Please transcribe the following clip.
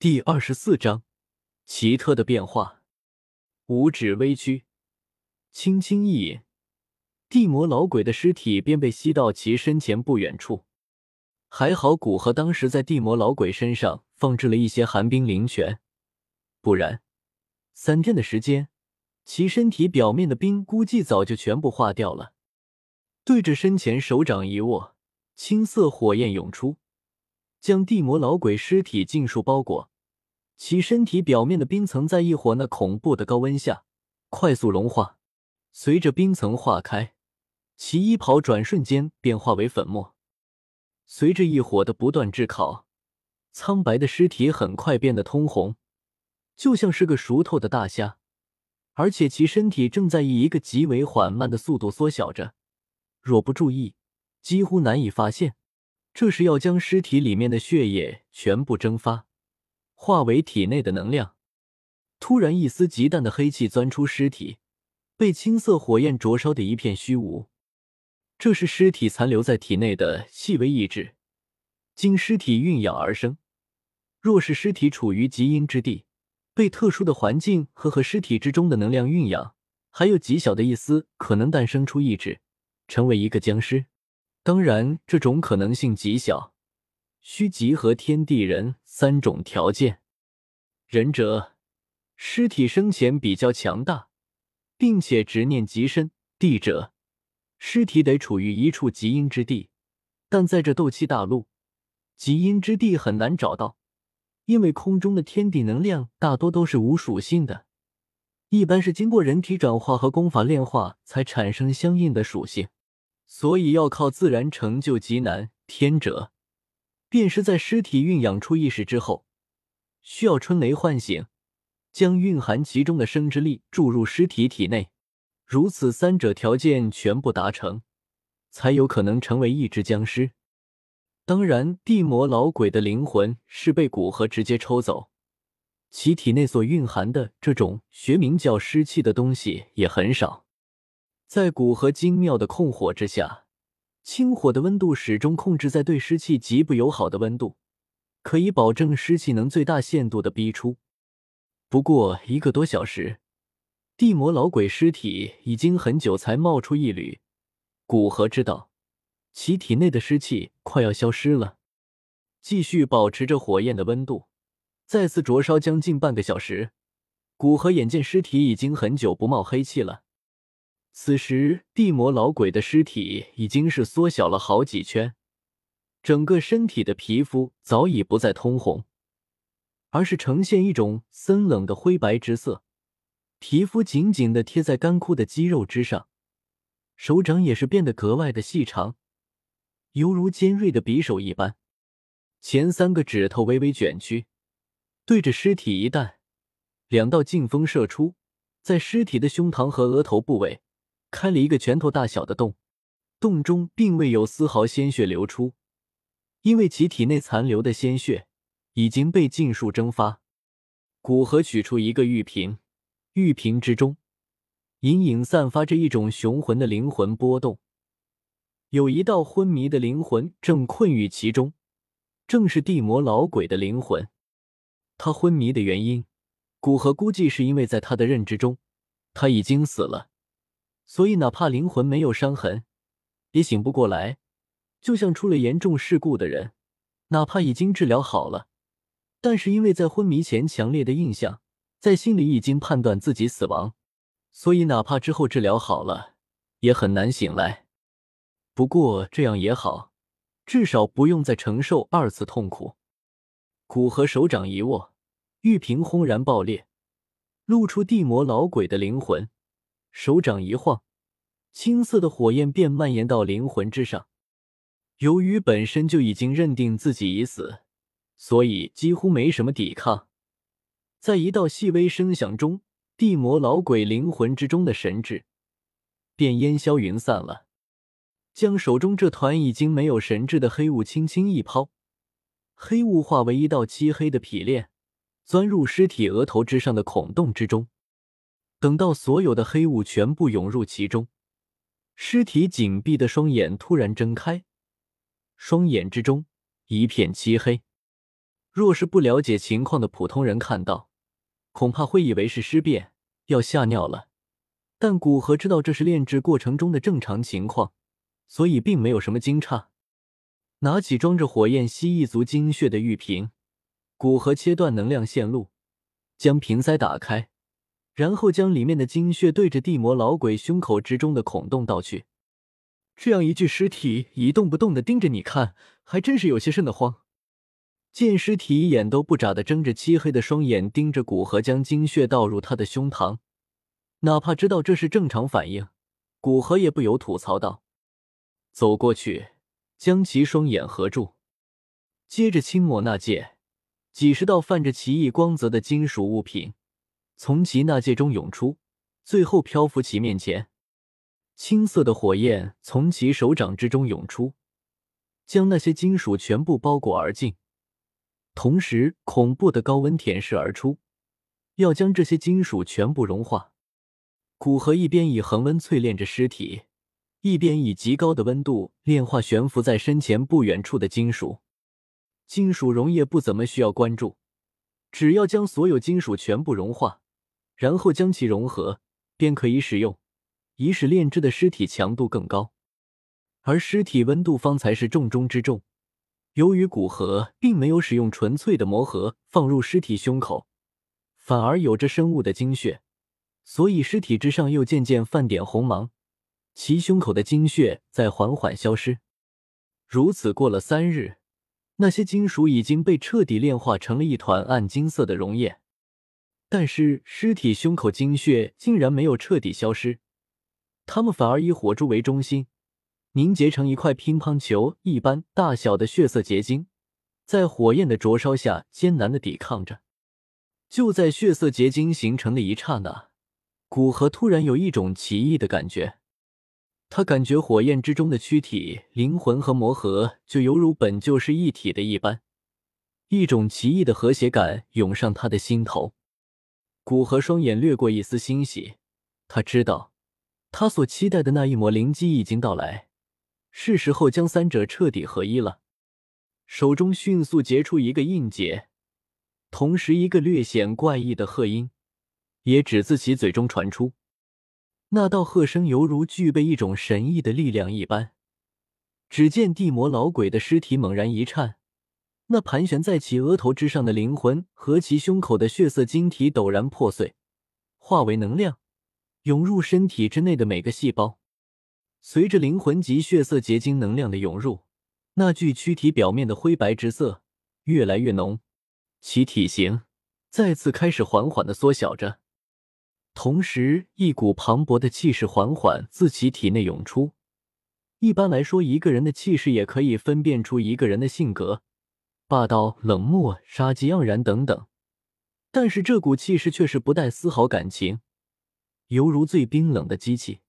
第二十四章奇特的变化。五指微屈，轻轻一引，地魔老鬼的尸体便被吸到其身前不远处。还好古河当时在地魔老鬼身上放置了一些寒冰灵泉，不然三天的时间，其身体表面的冰估计早就全部化掉了。对着身前手掌一握，青色火焰涌出。将地魔老鬼尸体尽数包裹，其身体表面的冰层在一火那恐怖的高温下快速融化。随着冰层化开，其衣袍转瞬间变化为粉末。随着一火的不断炙烤，苍白的尸体很快变得通红，就像是个熟透的大虾。而且其身体正在以一个极为缓慢的速度缩小着，若不注意，几乎难以发现。这是要将尸体里面的血液全部蒸发，化为体内的能量。突然，一丝极淡的黑气钻出尸体，被青色火焰灼烧的一片虚无。这是尸体残留在体内的细微意志，经尸体蕴养而生。若是尸体处于极阴之地，被特殊的环境和和尸体之中的能量蕴养，还有极小的一丝可能诞生出意志，成为一个僵尸。当然，这种可能性极小，需集合天地人三种条件。人者，尸体生前比较强大，并且执念极深；地者，尸体得处于一处极阴之地，但在这斗气大陆，极阴之地很难找到，因为空中的天地能量大多都是无属性的，一般是经过人体转化和功法炼化才产生相应的属性。所以要靠自然成就极难。天者，便是在尸体蕴养出意识之后，需要春雷唤醒，将蕴含其中的生之力注入尸体体内。如此三者条件全部达成，才有可能成为一只僵尸。当然，地魔老鬼的灵魂是被古河直接抽走，其体内所蕴含的这种学名叫尸气的东西也很少。在古河精妙的控火之下，清火的温度始终控制在对湿气极不友好的温度，可以保证湿气能最大限度的逼出。不过一个多小时，地魔老鬼尸体已经很久才冒出一缕。古河知道，其体内的湿气快要消失了。继续保持着火焰的温度，再次灼烧将近半个小时。古河眼见尸体已经很久不冒黑气了。此时，地魔老鬼的尸体已经是缩小了好几圈，整个身体的皮肤早已不再通红，而是呈现一种森冷的灰白之色，皮肤紧紧的贴在干枯的肌肉之上，手掌也是变得格外的细长，犹如尖锐的匕首一般，前三个指头微微卷曲，对着尸体一弹，两道劲风射出，在尸体的胸膛和额头部位。开了一个拳头大小的洞，洞中并未有丝毫鲜血流出，因为其体内残留的鲜血已经被尽数蒸发。古河取出一个玉瓶，玉瓶之中隐隐散发着一种雄浑的灵魂波动，有一道昏迷的灵魂正困于其中，正是地魔老鬼的灵魂。他昏迷的原因，古河估计是因为在他的认知中，他已经死了。所以，哪怕灵魂没有伤痕，也醒不过来，就像出了严重事故的人，哪怕已经治疗好了，但是因为在昏迷前强烈的印象，在心里已经判断自己死亡，所以哪怕之后治疗好了，也很难醒来。不过这样也好，至少不用再承受二次痛苦。古河手掌一握，玉瓶轰然爆裂，露出地魔老鬼的灵魂。手掌一晃，青色的火焰便蔓延到灵魂之上。由于本身就已经认定自己已死，所以几乎没什么抵抗。在一道细微声响中，地魔老鬼灵魂之中的神智便烟消云散了。将手中这团已经没有神智的黑雾轻轻一抛，黑雾化为一道漆黑的匹链，钻入尸体额头之上的孔洞之中。等到所有的黑雾全部涌入其中，尸体紧闭的双眼突然睁开，双眼之中一片漆黑。若是不了解情况的普通人看到，恐怕会以为是尸变，要吓尿了。但古河知道这是炼制过程中的正常情况，所以并没有什么惊诧。拿起装着火焰蜥蜴族精血的玉瓶，古河切断能量线路，将瓶塞打开，然后将里面的精血对着地魔老鬼胸口之中的孔洞倒去。这样一具尸体一动不动的盯着你看，还真是有些瘆得慌。见尸体一眼都不眨的睁着漆黑的双眼盯着古河，将精血倒入他的胸膛，哪怕知道这是正常反应，古河也不由吐槽道：“走过去。”将其双眼合住，接着轻抹那戒，几十道泛着奇异光泽的金属物品从其纳戒中涌出，最后漂浮其面前。青色的火焰从其手掌之中涌出，将那些金属全部包裹而尽。同时，恐怖的高温舔舐而出，要将这些金属全部融化。古河一边以恒温淬炼着尸体。一边以极高的温度炼化悬浮在身前不远处的金属，金属溶液不怎么需要关注，只要将所有金属全部融化，然后将其融合，便可以使用，以使炼制的尸体强度更高。而尸体温度方才是重中之重。由于古河并没有使用纯粹的魔核放入尸体胸口，反而有着生物的精血，所以尸体之上又渐渐泛点红芒。其胸口的精血在缓缓消失，如此过了三日，那些金属已经被彻底炼化成了一团暗金色的溶液。但是尸体胸口精血竟然没有彻底消失，他们反而以火柱为中心，凝结成一块乒乓球一般大小的血色结晶，在火焰的灼烧下艰难的抵抗着。就在血色结晶形成的一刹那，古河突然有一种奇异的感觉。他感觉火焰之中的躯体、灵魂和魔核就犹如本就是一体的一般，一种奇异的和谐感涌上他的心头。古河双眼掠过一丝欣喜，他知道他所期待的那一抹灵机已经到来，是时候将三者彻底合一了。手中迅速结出一个印结，同时一个略显怪异的鹤音也只自其嘴中传出。那道鹤声犹如具备一种神异的力量一般。只见地魔老鬼的尸体猛然一颤，那盘旋在其额头之上的灵魂和其胸口的血色晶体陡然破碎，化为能量，涌入身体之内的每个细胞。随着灵魂及血色结晶能量的涌入，那具躯体表面的灰白之色越来越浓，其体型再次开始缓缓的缩小着。同时，一股磅礴的气势缓缓自其体内涌出。一般来说，一个人的气势也可以分辨出一个人的性格：霸道、冷漠、杀机盎然等等。但是这股气势却是不带丝毫感情，犹如最冰冷的机器。